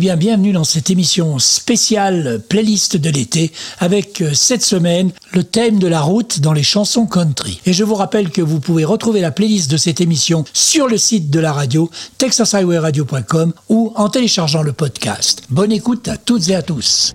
Bien, bienvenue dans cette émission spéciale playlist de l'été avec euh, cette semaine le thème de la route dans les chansons country. Et je vous rappelle que vous pouvez retrouver la playlist de cette émission sur le site de la radio, texashighwayradio.com ou en téléchargeant le podcast. Bonne écoute à toutes et à tous.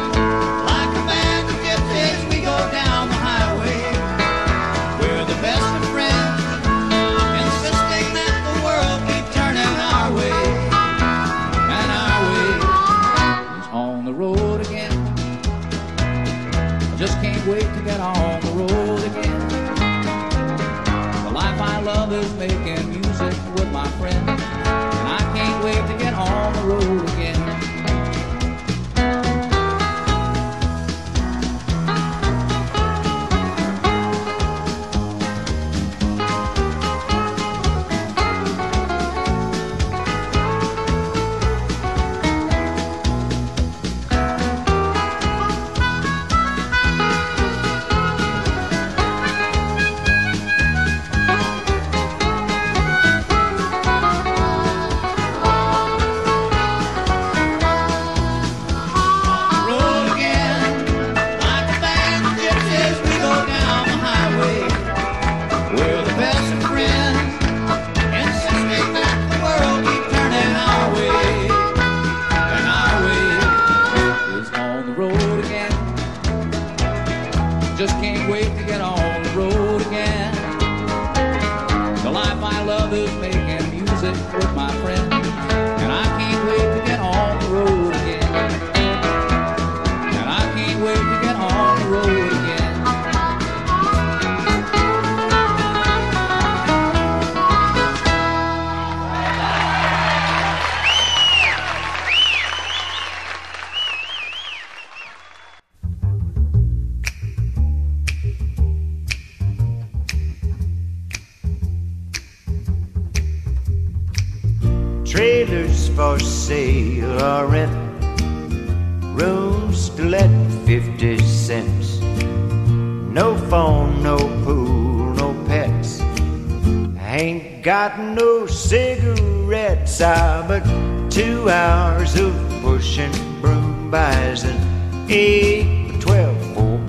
I love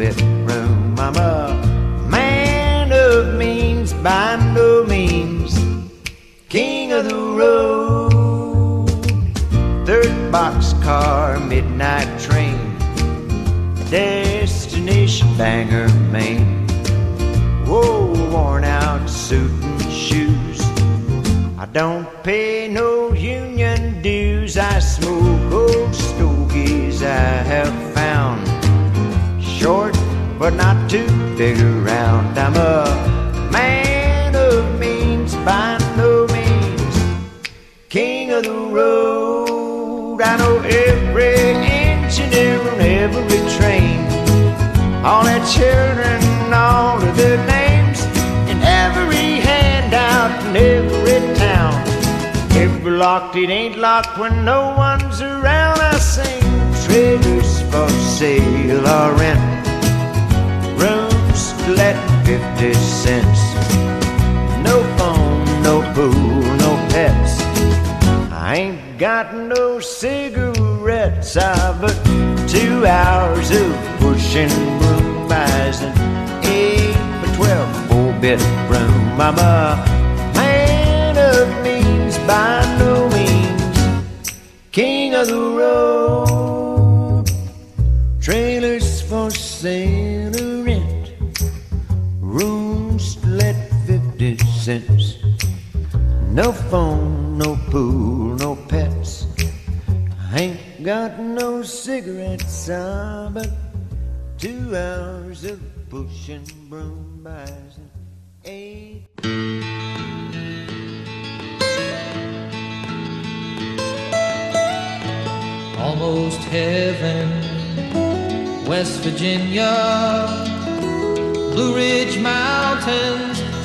bedroom. I'm a man of means by no means king of the road. Third boxcar, midnight train, destination Bangor, Maine. Whoa, worn out suit and shoes. I don't pay no union dues. I smoke old stogies I have found. Short, but not too big around. I'm a man of means by no means king of the road. I know every engineer on every train, all their children, all of their names, and every handout in every town. Every locked, it ain't locked when no one's around. I sing trailers for sale or rent, rooms let 50 cents. No phone, no pool, no pets. I ain't got no cigarettes, I've but two hours of push pushing broom buys an eight by twelve four-bit broom. I'm a man of means by no means, king of the road. Cents. No phone, no pool, no pets. I ain't got no cigarettes, ah, but two hours of pushing broom buys an eight. almost heaven. West Virginia, Blue Ridge Mountains,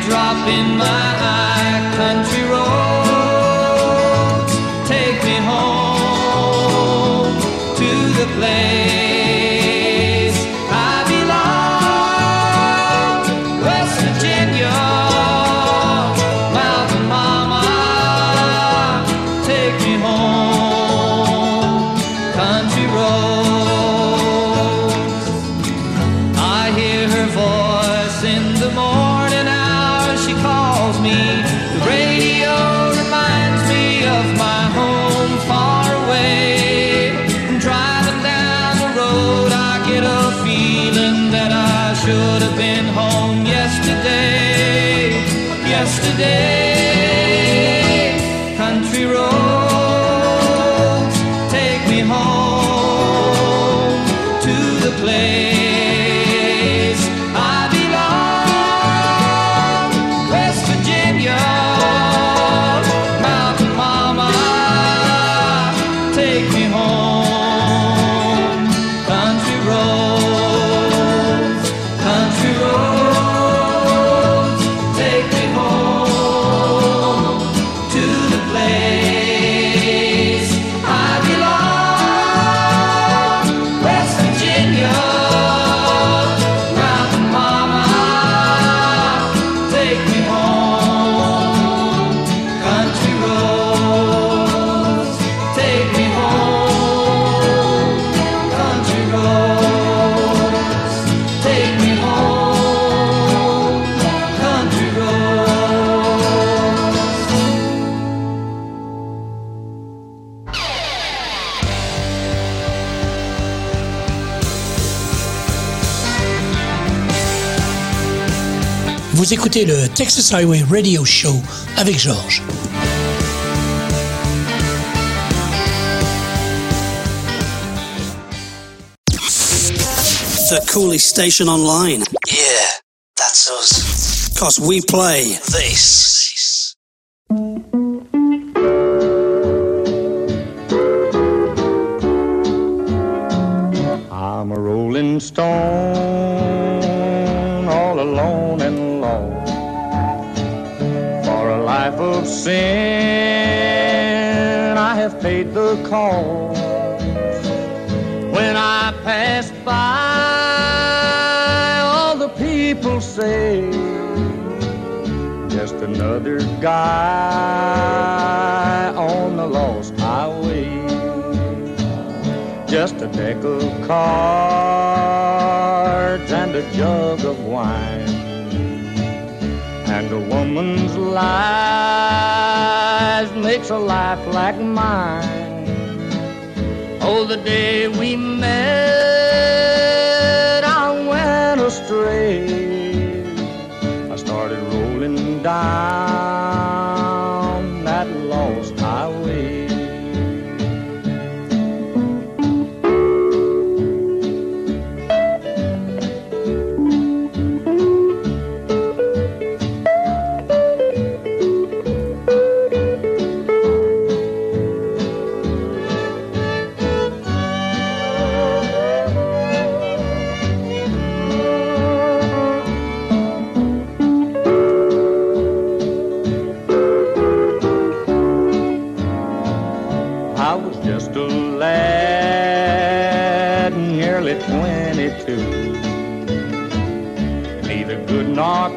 teardrop in my eye, écoutez le Texas Highway Radio Show avec Georges. The coolest station online. Yeah, that's us. Cause we play This. Lost. For a life of sin, I have paid the cost. When I pass by, all the people say, just another guy on the lost highway just a deck of cards and a jug of wine. A woman's lies makes a life like mine. Oh, the day we met,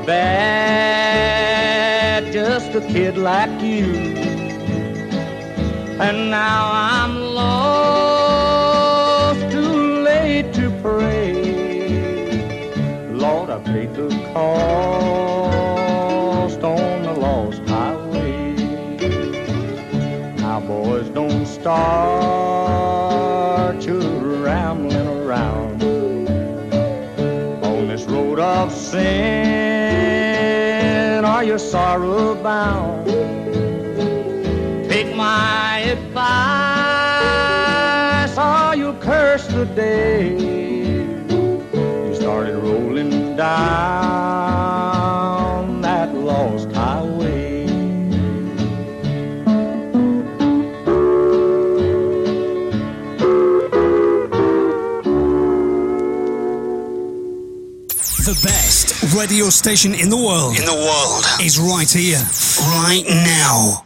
bad, just a kid like you. And now I'm lost, too late to pray. Lord, I paid the cost on the lost highway. Now, boys, don't start you rambling around of sin. Are you sorrow bound? Take my advice, or you'll curse the day you started rolling down best radio station in the world In the world. is right here. Right now.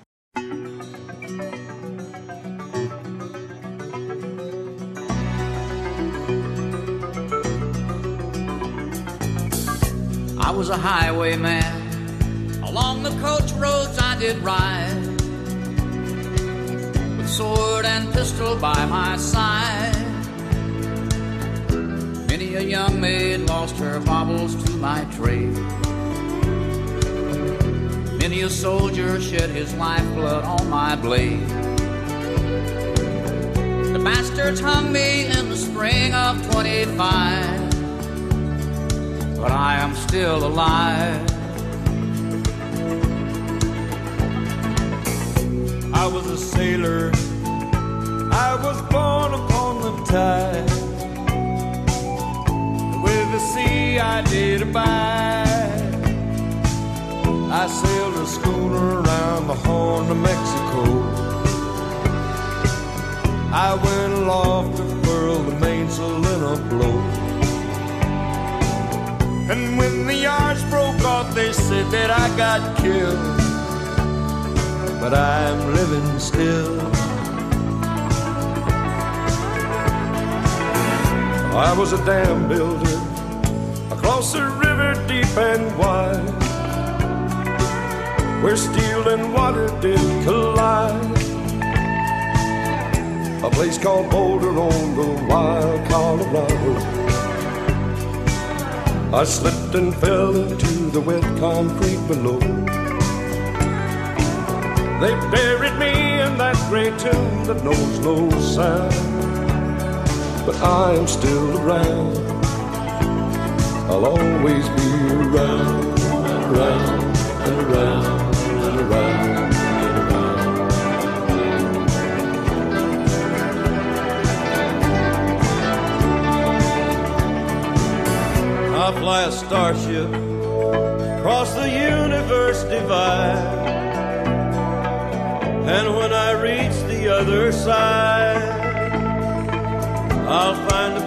I was a highwayman. Along the coach roads I did ride. With sword and pistol by my side. Many a young maid lost her baubles to my trade. Many a soldier shed his lifeblood on my blade. The bastards hung me in the spring of 25 but I am still alive. I was a sailor. I was born upon the tide. The sea I did abide. I sailed a schooner around the Horn of Mexico. I went aloft to furl the mainsail in a blow. And when the yards broke off, they said that I got killed but I'm living still. I was a dam builder across a river deep and wide, where steel and water did collide. A place called Boulder on the wild Colorado. I slipped and fell into the wet concrete below. They buried me in that gray tomb that knows no sound. But I am still around. I'll always be around, around, and around, and around, and around. I'll fly a starship across the universe divide. And when I reach the other side, I'll find a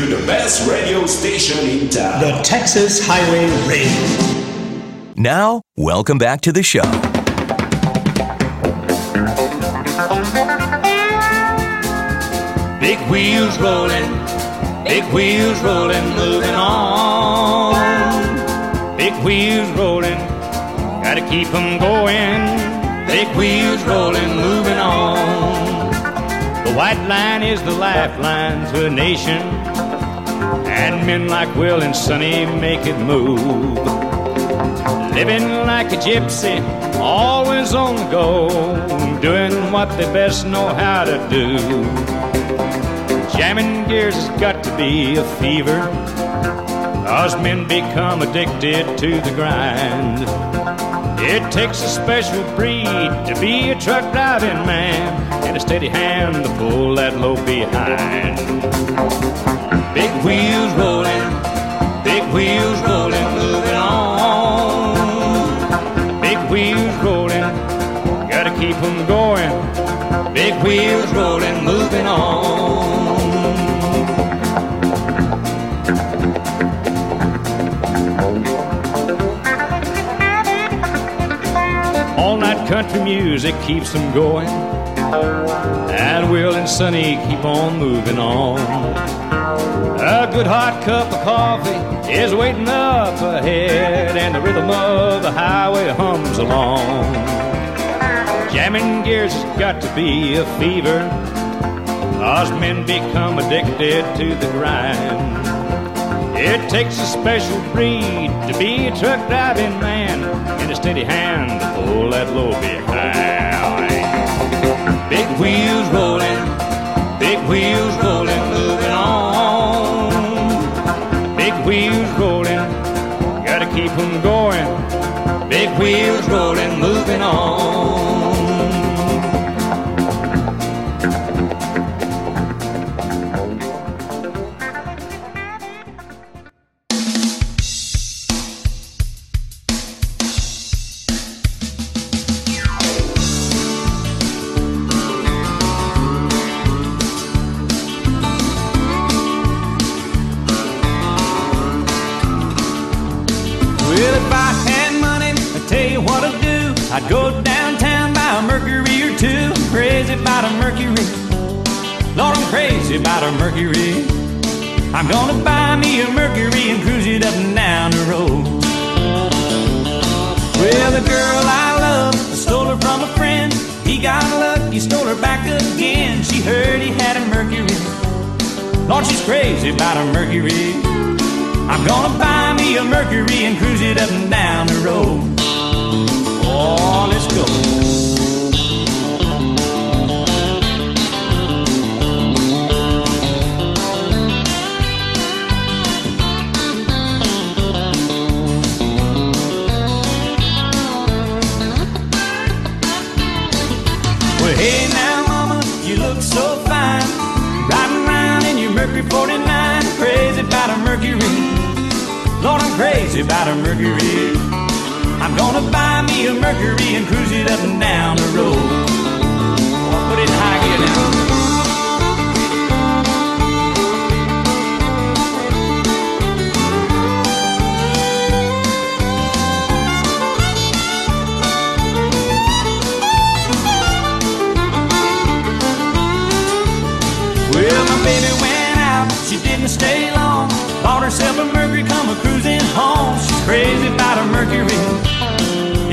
to the best best radio station in town. The Texas Highway Radio. Now, welcome back to the show. Big wheels rolling, big wheels rolling, moving on. Big wheels rolling, gotta keep 'em going. Big wheels rolling, moving on. The white line is the lifeline to a nation, and men like Will and Sonny make it move. Living like a gypsy, always on the go, doing what they best know how to do. Jamming gears has got to be a fever, cause men become addicted to the grind. It takes a special breed to be a truck driving man, and a steady hand to pull that load behind. Big wheels rolling, big wheels rolling, moving on. Big wheels rolling, gotta keep 'em going. Big wheels rolling, moving on. Country music keeps them going. And Will and Sonny keep on moving on. A good hot cup of coffee is waiting up ahead, and the rhythm of the highway hums along. Jamming gears has got to be a fever, cause men become addicted to the grind. It takes a special breed to be a truck driving man, and a steady hand that load behind. Big wheels rolling, big wheels rolling, moving on. Big wheels rolling, gotta keep keep 'em going. Big wheels rolling, moving on.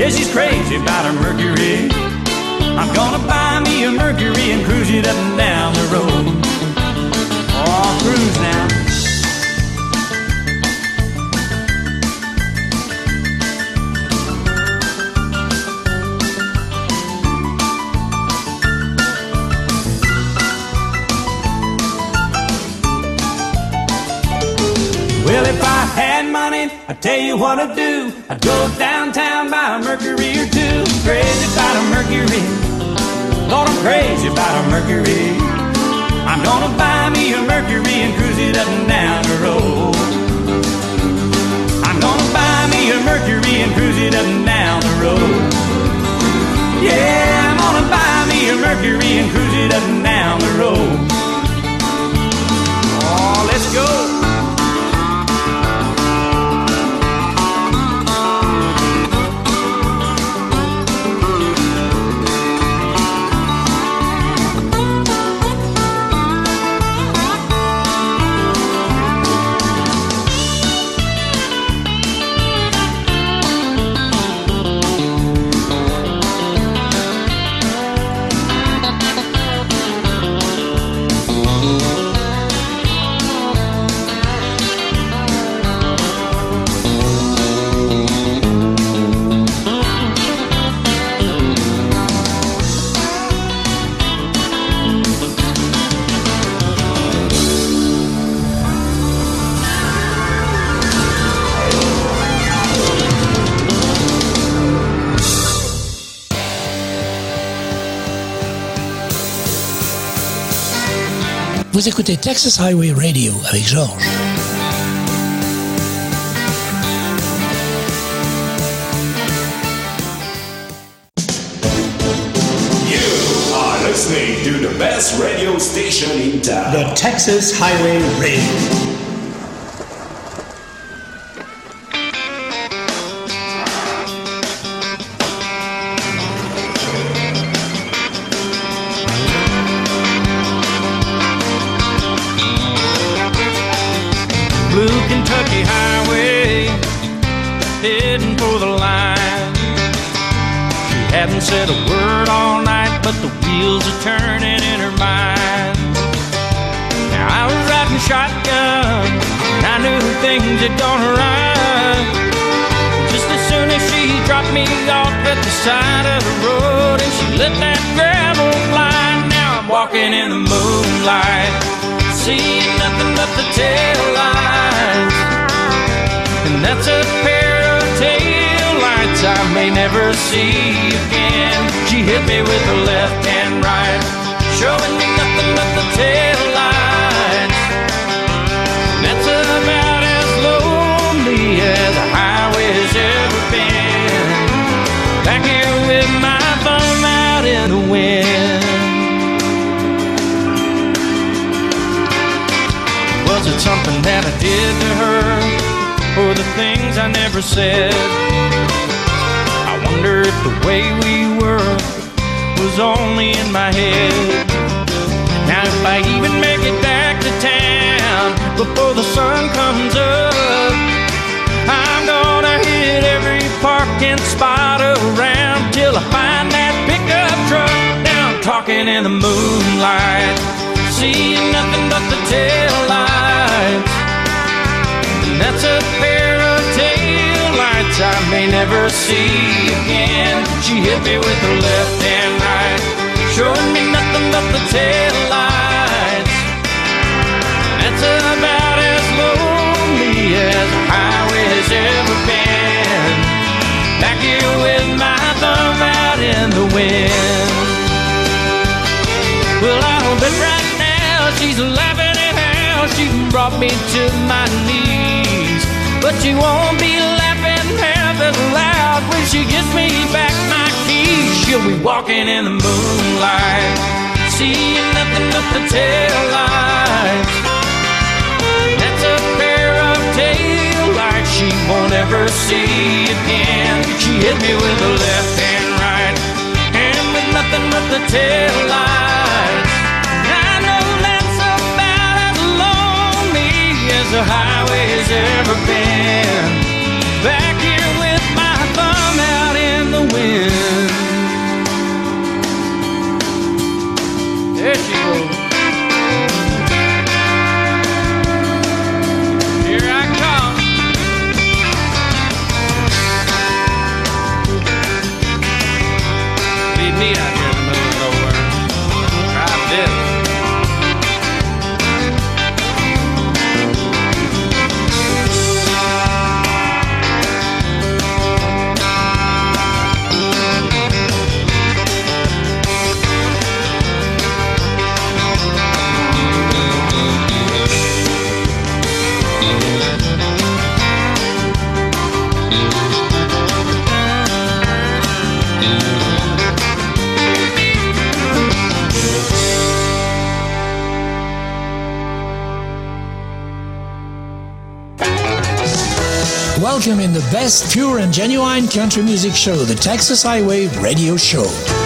Yeah, she's crazy about a Mercury. I'm gonna buy me a Mercury and cruise it up and down the road. Oh, cruise now. Well, if I had money, I'd tell you what I'd do. Buy a Mercury or two. Crazy about a Mercury. Lord, I'm crazy about a Mercury. I'm gonna buy me a Mercury and cruise it up and down the road. I'm gonna buy me a Mercury and cruise it up and down the road. Yeah, I'm gonna buy me a Mercury and cruise it up and down the road. Oh, let's go. Vous écoutez Texas Highway Radio avec Georges. You are listening to the best radio station in town. The Texas Highway Radio. Side of the road, and she let that gravel fly. Now I'm walking in the moonlight, seeing nothing but the tail lights. And that's a pair of tail lights I may never see again. She hit me with the left and right, showing me nothing but the tail Was it something that I did to her? Or the things I never said? I wonder if the way we were was only in my head. Now, if I even make it back to town before the sun comes up, I'm gonna hit every parking spot around till I find that pickup truck. Now talking in the moonlight, seeing nothing but the tail lights. I may never see again. She hit me with the left and right, showing me nothing but the tail lights. That's about as lonely as a highway's ever been. Back here with my thumb out in the wind. Well, I'll bet right now she's laughing at how she brought me to my knees. But she won't be laughing half loud when she gives me back my keys. She'll be walking in the moonlight, seeing nothing but the tail lights. That's a pair of tail lights she won't ever see again. She hit me with the left and right, and with nothing but the tail lights. I know that's about as lonely as the highway's ever been. Back here best, pure, and genuine country music show, the Texas Highway Radio Show.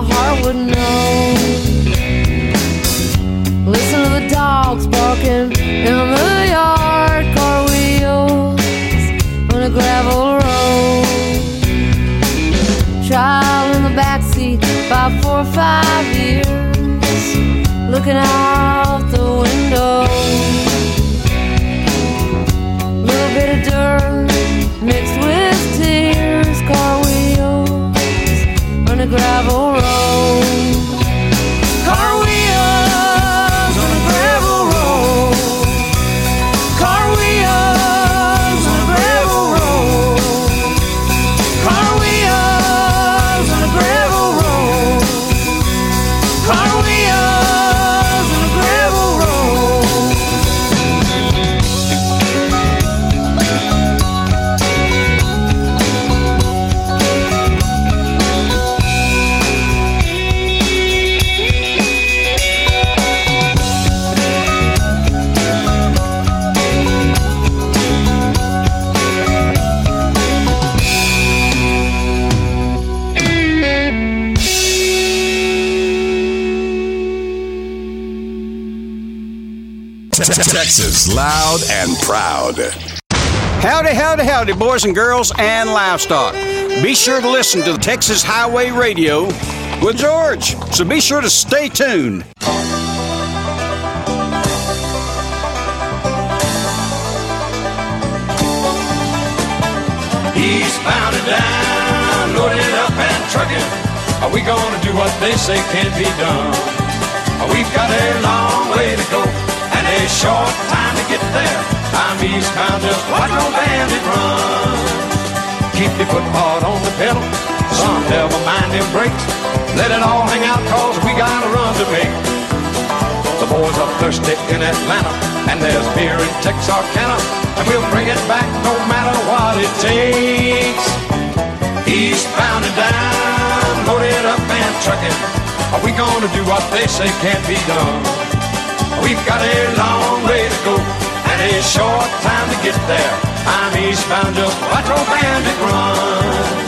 My heart would know. Listen to the dogs barking in the yard, car wheels on a gravel road. Child in the backseat, about four or five years, looking out the window little bit of dirt mixed with tears, car gravel road. Texas, loud and proud. Howdy, howdy, howdy, boys and girls and livestock. Be sure to listen to Texas Highway Radio with George, so be sure to stay tuned. Eastbound and down, loaded up and trucking. Are we gonna do what they say can't be done? We've got a long way to go a short time to get there. I'm eastbound, just watch old bandit run. Keep your foot hard on the pedal, son, never mind them brakes. Let it all hang out, cause we got a run to make. The boys are thirsty in Atlanta, and there's beer in Texarkana, and we'll bring it back no matter what it takes. Eastbound and down, loaded up and trucking. Are we gonna do what they say can't be done? We've got a long way to go and a short time to get there. I'm eastbound, just watch old bandit run.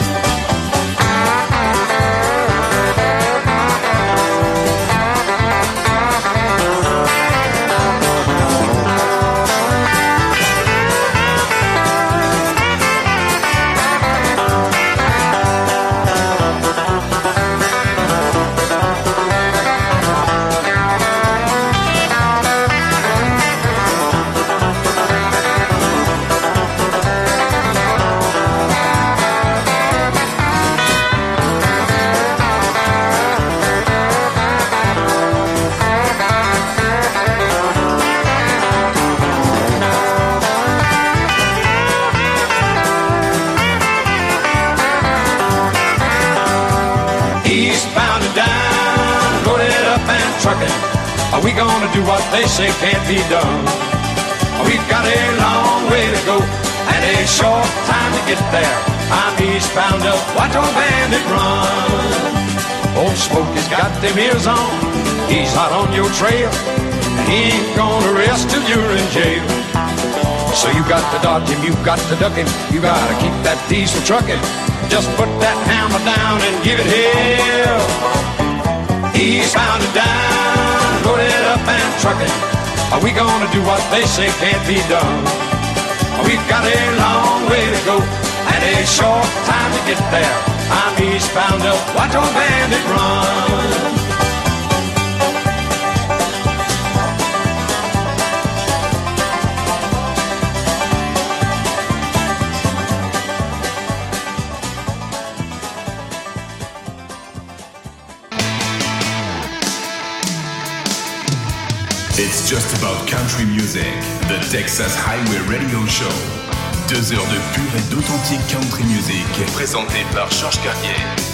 Trucking. Are we gonna do what they say can't be done? We've got a long way to go and a short time to get there. I'm eastbound up, watch old bandit run. Old Smokey's got them ears on, he's hot on your trail. He ain't gonna rest till you're in jail. So you got to dodge him, you got to duck him, you gotta keep that diesel trucking. Just put that hammer down and give it hell. Eastbound and down, load it up and trucking. Are we gonna do what they say can't be done? We've got a long way to go and a short time to get there. I'm eastbound up, watch old bandit run. Just about country music, the Texas Highway Radio Show. Deux heures de pure et d'authentique country music, présenté par Georges Cartier.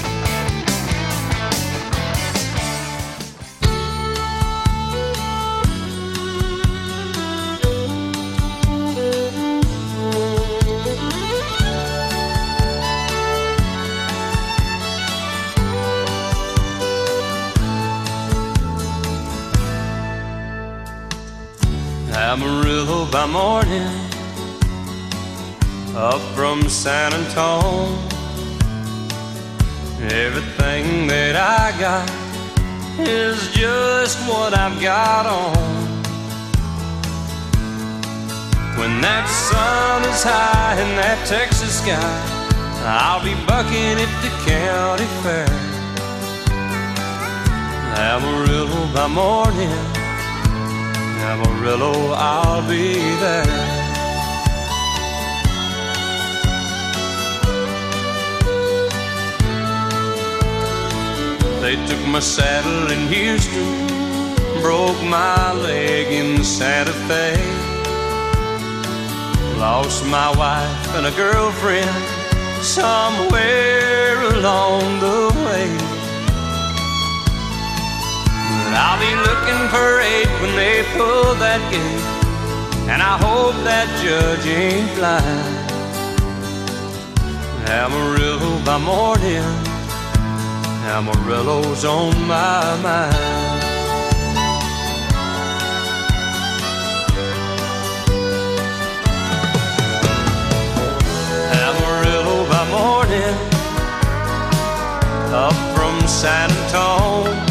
Morning, up from San Antone. Everything that I got is just what I've got on. When that sun is high in that Texas sky, I'll be bucking at the county fair. Amarillo by morning. Amarillo, I'll be there. They took my saddle in Houston, broke my leg in Santa Fe. Lost my wife and a girlfriend somewhere along the I'll be looking for aid when they pull that gate, and I hope that judge ain't blind. Amarillo by morning, Amarillo's on my mind. Amarillo by morning, up from San Antone.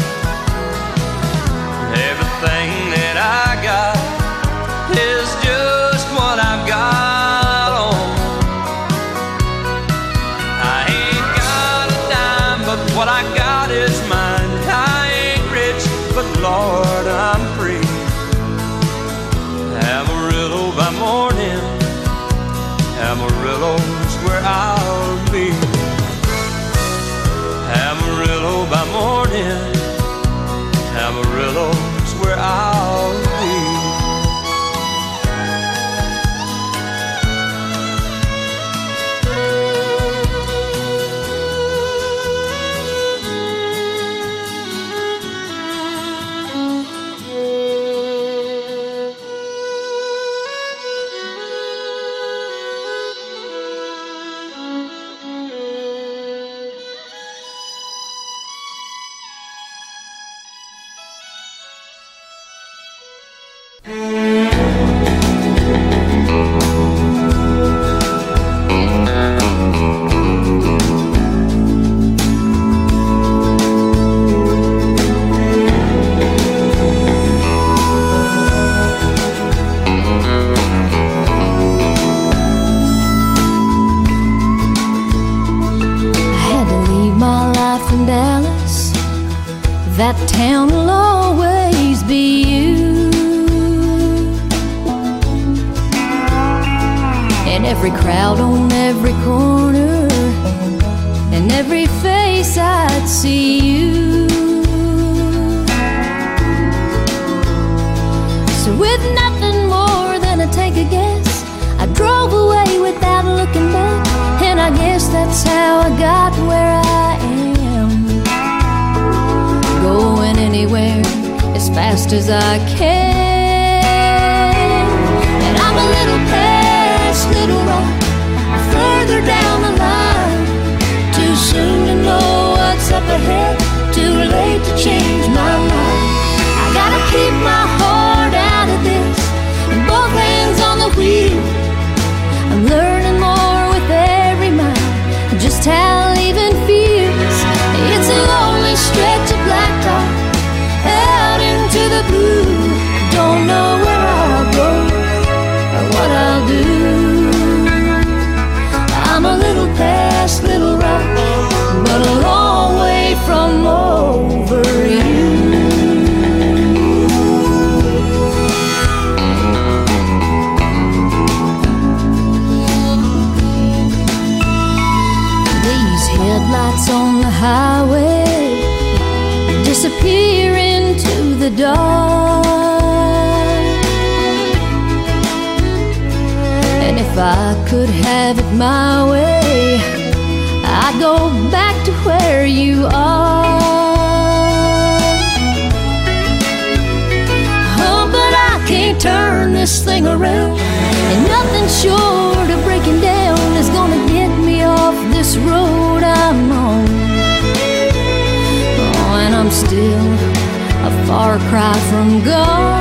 far cry from God.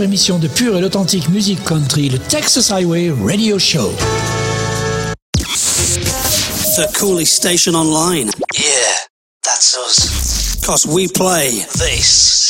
émission de pure et l'authentique musique country, le Texas Highway Radio Show. The coolest station online. Yeah, that's us. Cause we play this.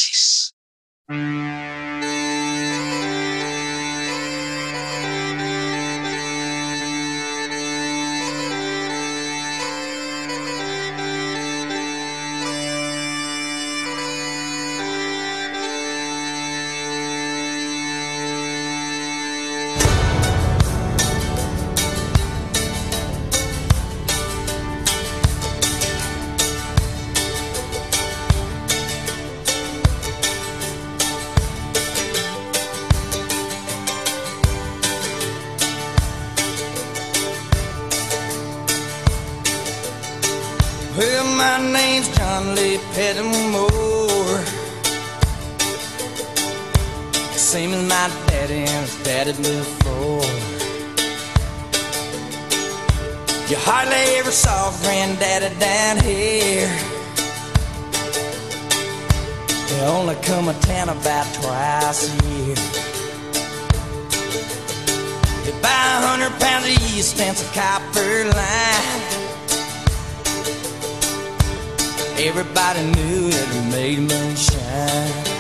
same as my daddy has daddy before. You hardly ever saw granddaddy down here. They only come a town about twice a year. They buy a hundred pounds of yeast and a copper line. Everybody knew that he made moonshine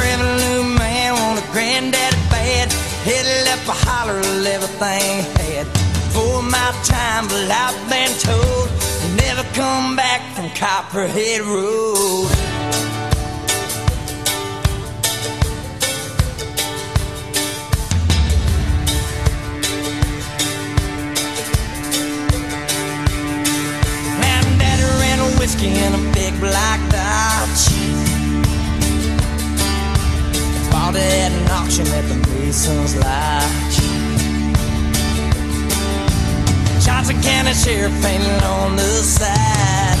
revenue man, want a granddaddy bad. Headed up a holler, everything had. For my time, but I've been told, never come back from Copperhead Road. Auction at the Mason's Lodge. Johnson County Sheriff painted on the side.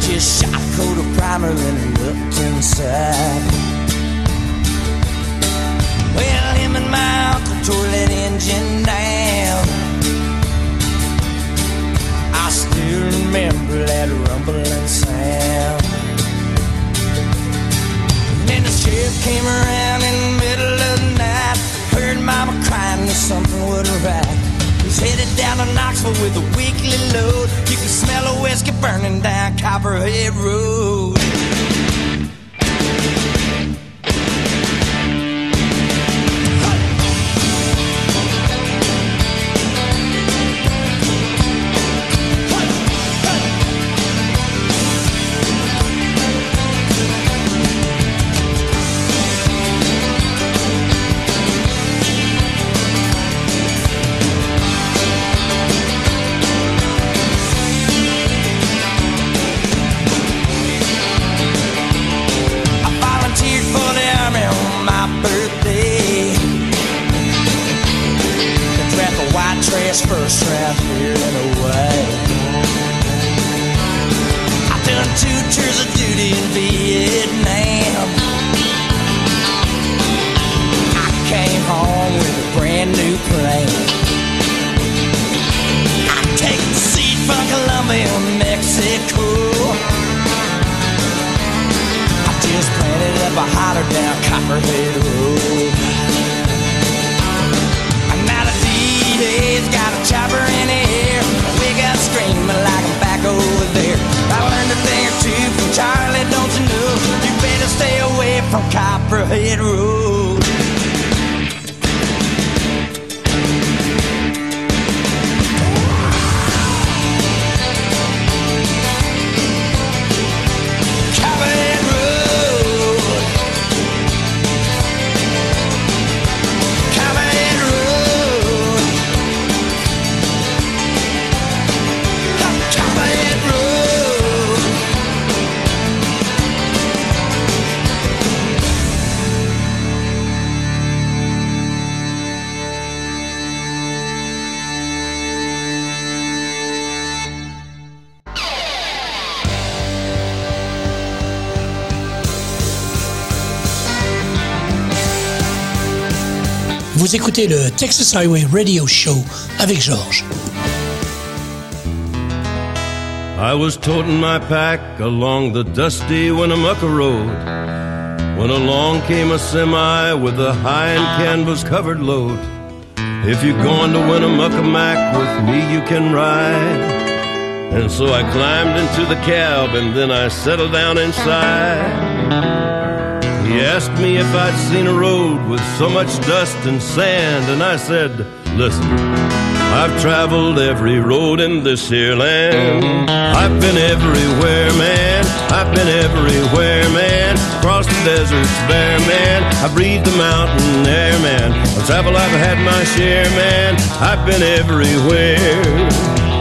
Just shot a coat of primer and looked inside. Well, him and my uncle tore that engine down. I still remember that rumbling sound. Sheriff came around in the middle of the night. Heard mama crying that something wasn't right. He's headed down to Knoxville with a weekly load. You can smell a whiskey burning down Copperhead Road. Vous écoutez le Texas Highway Radio Show avec Georges. I was toting my pack along the dusty Winnemucca Road when along came a semi with a high and canvas covered load. If you're going to Winnemucca Mac with me, you can ride. And so I climbed into the cab and then I settled down inside. He asked me if I'd seen a road with so much dust and sand, and I said, Listen, I've traveled every road in this here land. I've been everywhere, man. I've been everywhere, man. Across the deserts bare, man. I breathe the mountain air, man. Of travel I've had my share, man. I've been everywhere.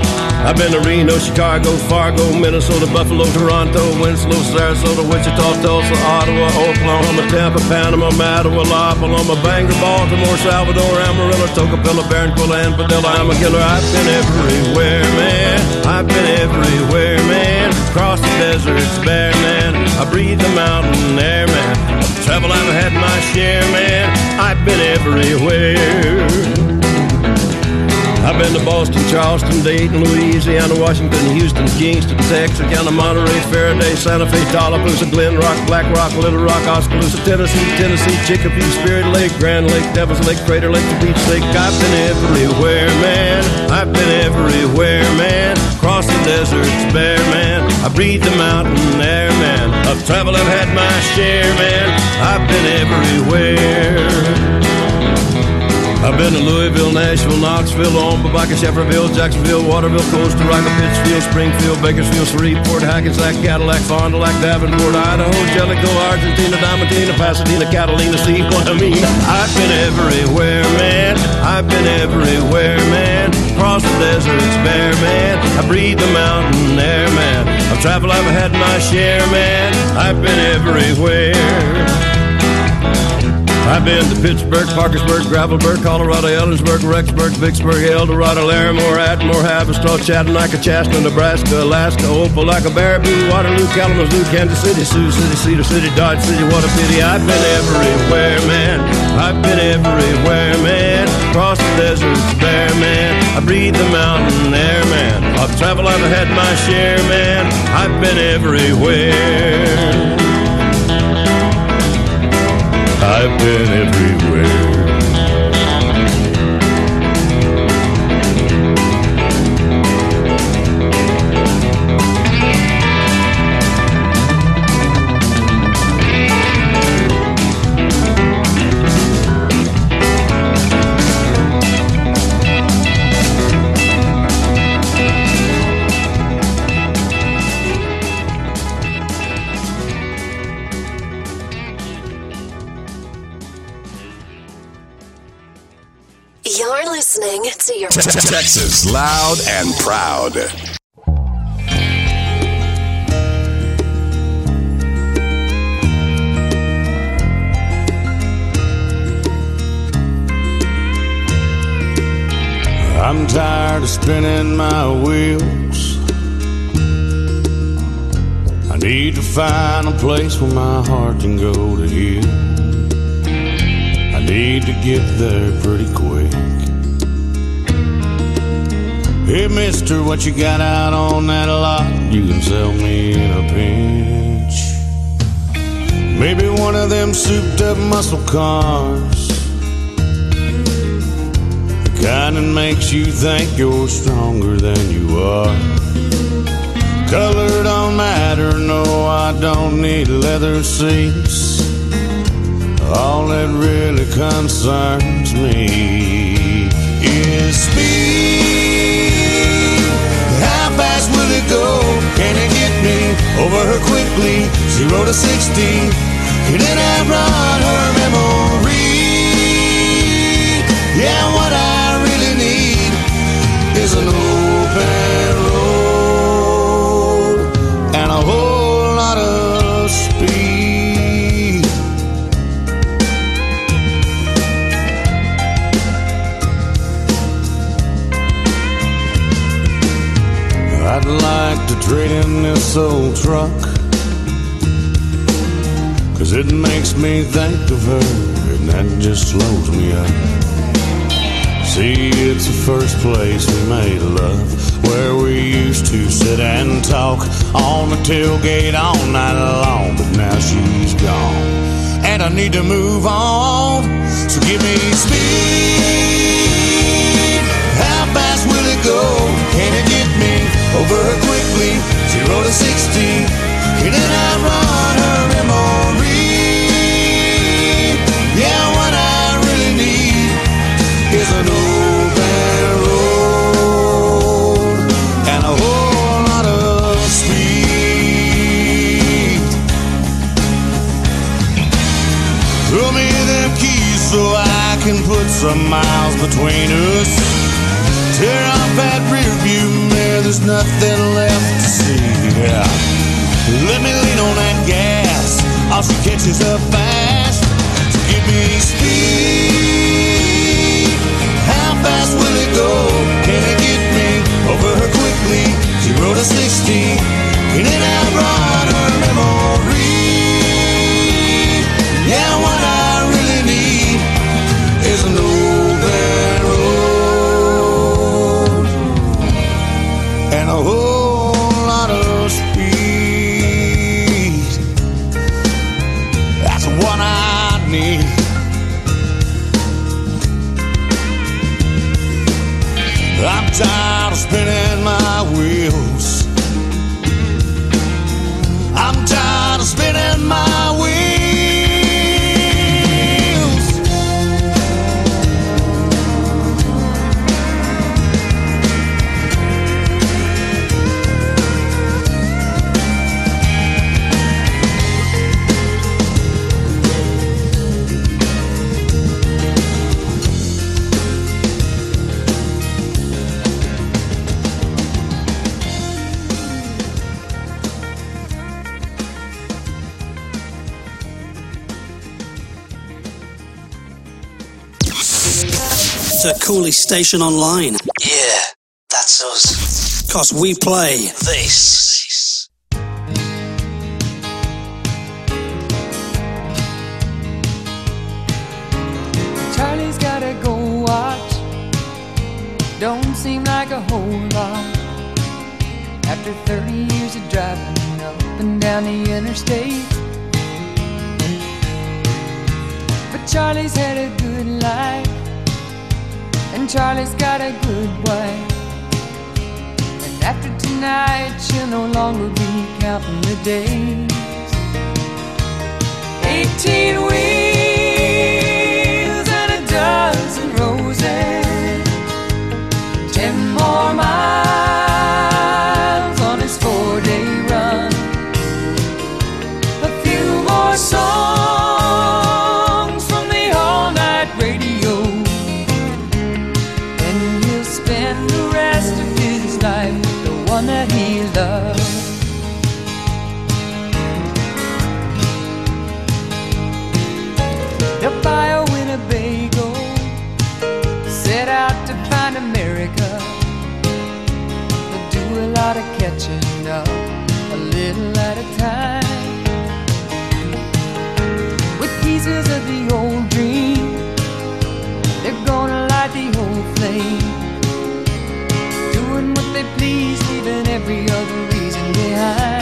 I've been to Reno, Chicago, Fargo, Minnesota, Buffalo, Toronto, Winslow, Sarasota, Wichita, Tulsa, Ottawa, Oklahoma, Tampa, Panama, Mattawa, La Paloma, Bangor, Baltimore, Salvador, Amarillo, Tocopilla, Barranquilla, and Padilla. I'm a killer. I've been everywhere, man. I've been everywhere, man. Across the deserts bare, man. I breathe the mountain air, man. Travel I've had my share, man. I've been everywhere. I've been to Boston, Charleston, Dayton, Louisiana, Washington, Houston, Kingston, Texarkana, Monterey, Faraday, Santa Fe, Tallapoosa, Glen Rock, Black Rock, Little Rock, Oskaloosa, Tennessee, Tennessee, Chicopee, Spirit Lake, Grand Lake, Devil's Lake, Crater Lake, the Beach Lake. I've been everywhere, man. I've been everywhere, man. Across the deserts bare, man. I breathe the mountain air, man. Of travel I've had my share, man. I've been everywhere. I've been to Louisville, Nashville, Knoxville, Omaha, Shefferville, Jacksonville, Waterville, Costa Rica, Pittsfield, Springfield, Bakersfield, Shreveport, Hackensack, Cadillac, Fond du Lac, Davenport, Idaho, Jellicoe, Argentina, Diamantina, Pasadena, Catalina, see what I mean? I've been everywhere, man. I've been everywhere, man. Across the deserts, bare, man. I breathe the mountain air, man. I've traveled, I've had my share, man. I've been everywhere. I've been to Pittsburgh, Parkersburg, Gravelburg, Colorado, Ellensburg, Rexburg, Vicksburg, Eldorado, Larimore, Atmore, Havistaw, Chattanooga, Chaska, Nebraska, Alaska, Opelika, Baraboo, Waterloo, Kalamazoo, Kansas City, Sioux City, Cedar City, Dodge City. What a pity. I've been everywhere, man. I've been everywhere, man. Across the deserts, bare, man. I breathe the mountain air, man. I've traveled, I've had my share, man. I've been everywhere. I've been everywhere. Texas loud and proud. I'm tired of spinning my wheels. I need to find a place where my heart can go to heal. I need to get there pretty quick. Hey, mister, what you got out on that lot? You can sell me in a pinch. Maybe one of them souped up muscle cars. The kind that makes you think you're stronger than you are. Color don't matter, no, I don't need leather seats. All that really concerns me is speed. Fast go? Can it get me over her quickly? Zero to sixty. Can it outrun her memory? Yeah, what I really need is an open like to trade in this old truck. Cause it makes me think of her, and that just slows me up. See, it's the first place we made love, where we used to sit and talk on the tailgate all night long. But now she's gone, and I need to move on. So give me speed. Over quickly? Zero to sixty. Can it outrun her memory? Yeah, what I really need is an open road and a whole lot of speed. Throw me them keys so I can put some miles between us. Tear off that rear view there's nothing left to see. Yeah. Let me lean on that gas. All she catches up fast. So give me speed. How fast will it go? Can it get me over her quickly? She rode a 60. The coolest station online. Yeah, that's us. Cause we play this. Charlie's gotta go watch. Don't seem like a whole lot. After 30 years of driving up and down the interstate. But Charlie's had a good life. And Charlie's got a good wife. And after tonight, she'll no longer be counting the days. 18 wheels and a dozen roses. Ten more miles the old dream, they're gonna light the old flame. Doing what they please, leaving every other reason behind.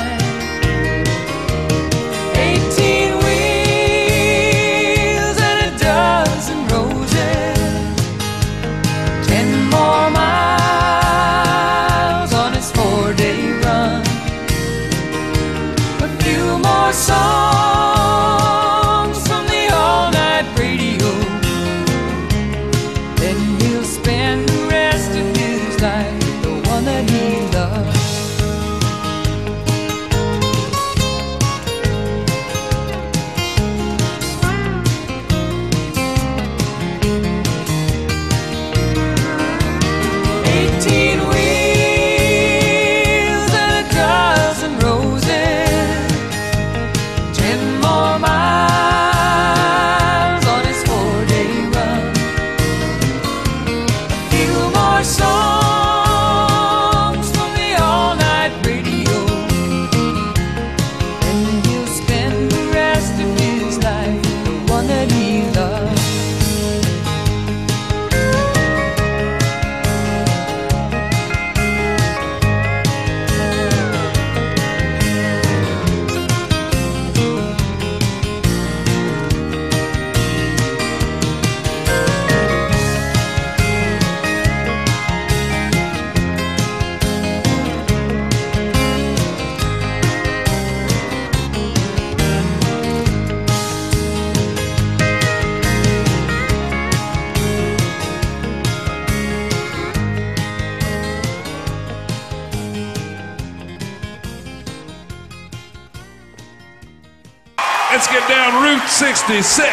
66.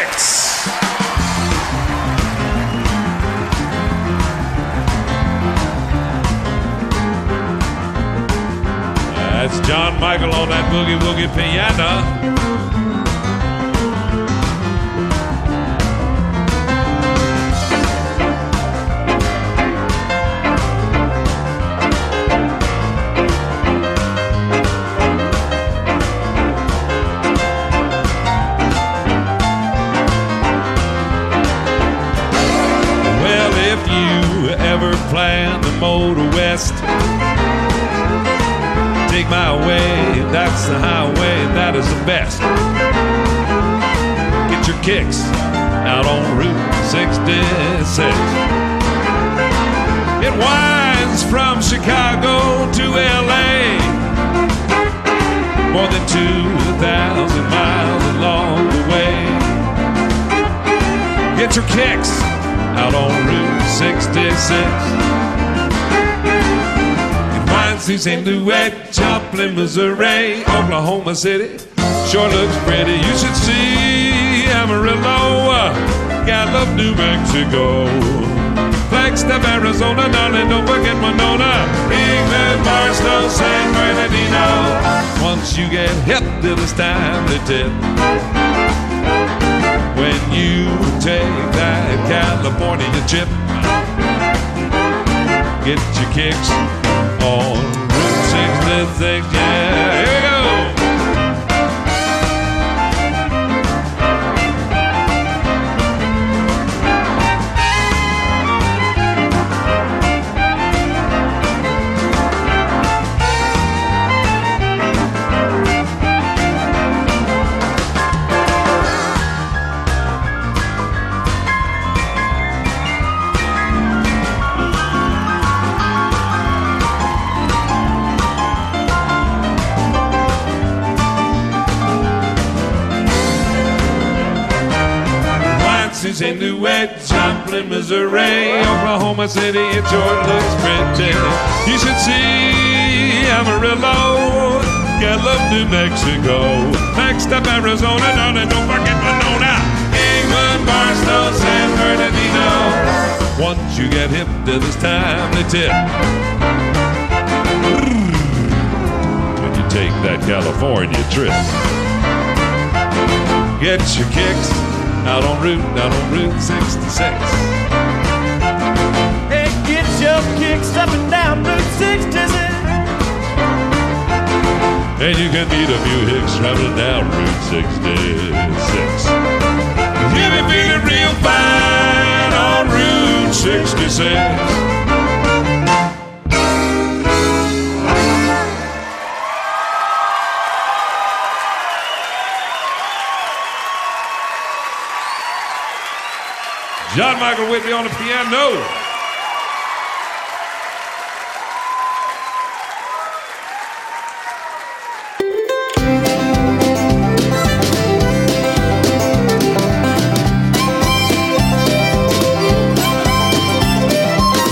Your kicks out on Route 66. It winds through St. Louis, Joplin, Missouri, Oklahoma City. Sure looks pretty. You should see Amarillo, Gallup, New Mexico. Flagstaff, Arizona, darling, don't forget Winona. England, Barstow, San Bernardino. Once you get hip this time to tip. When you Take that California chip. Get your kicks on Route 66. Yeah. In Duet, Joplin, Missouri, Oklahoma City, it sure looks pretty. You should see Amarillo, Gallup, New Mexico, next up Arizona, down and don't forget Winona, England, Barstow, San Bernardino. Once you get hip to this time, they tip. When you take that California trip, get your kicks out on Route, out on Route 66. Hey, get your kicks up and down Route 66. And you can meet a few hicks traveling down Route 66. You'll be feeling real fine on Route 66. John Michael Whitney on the piano.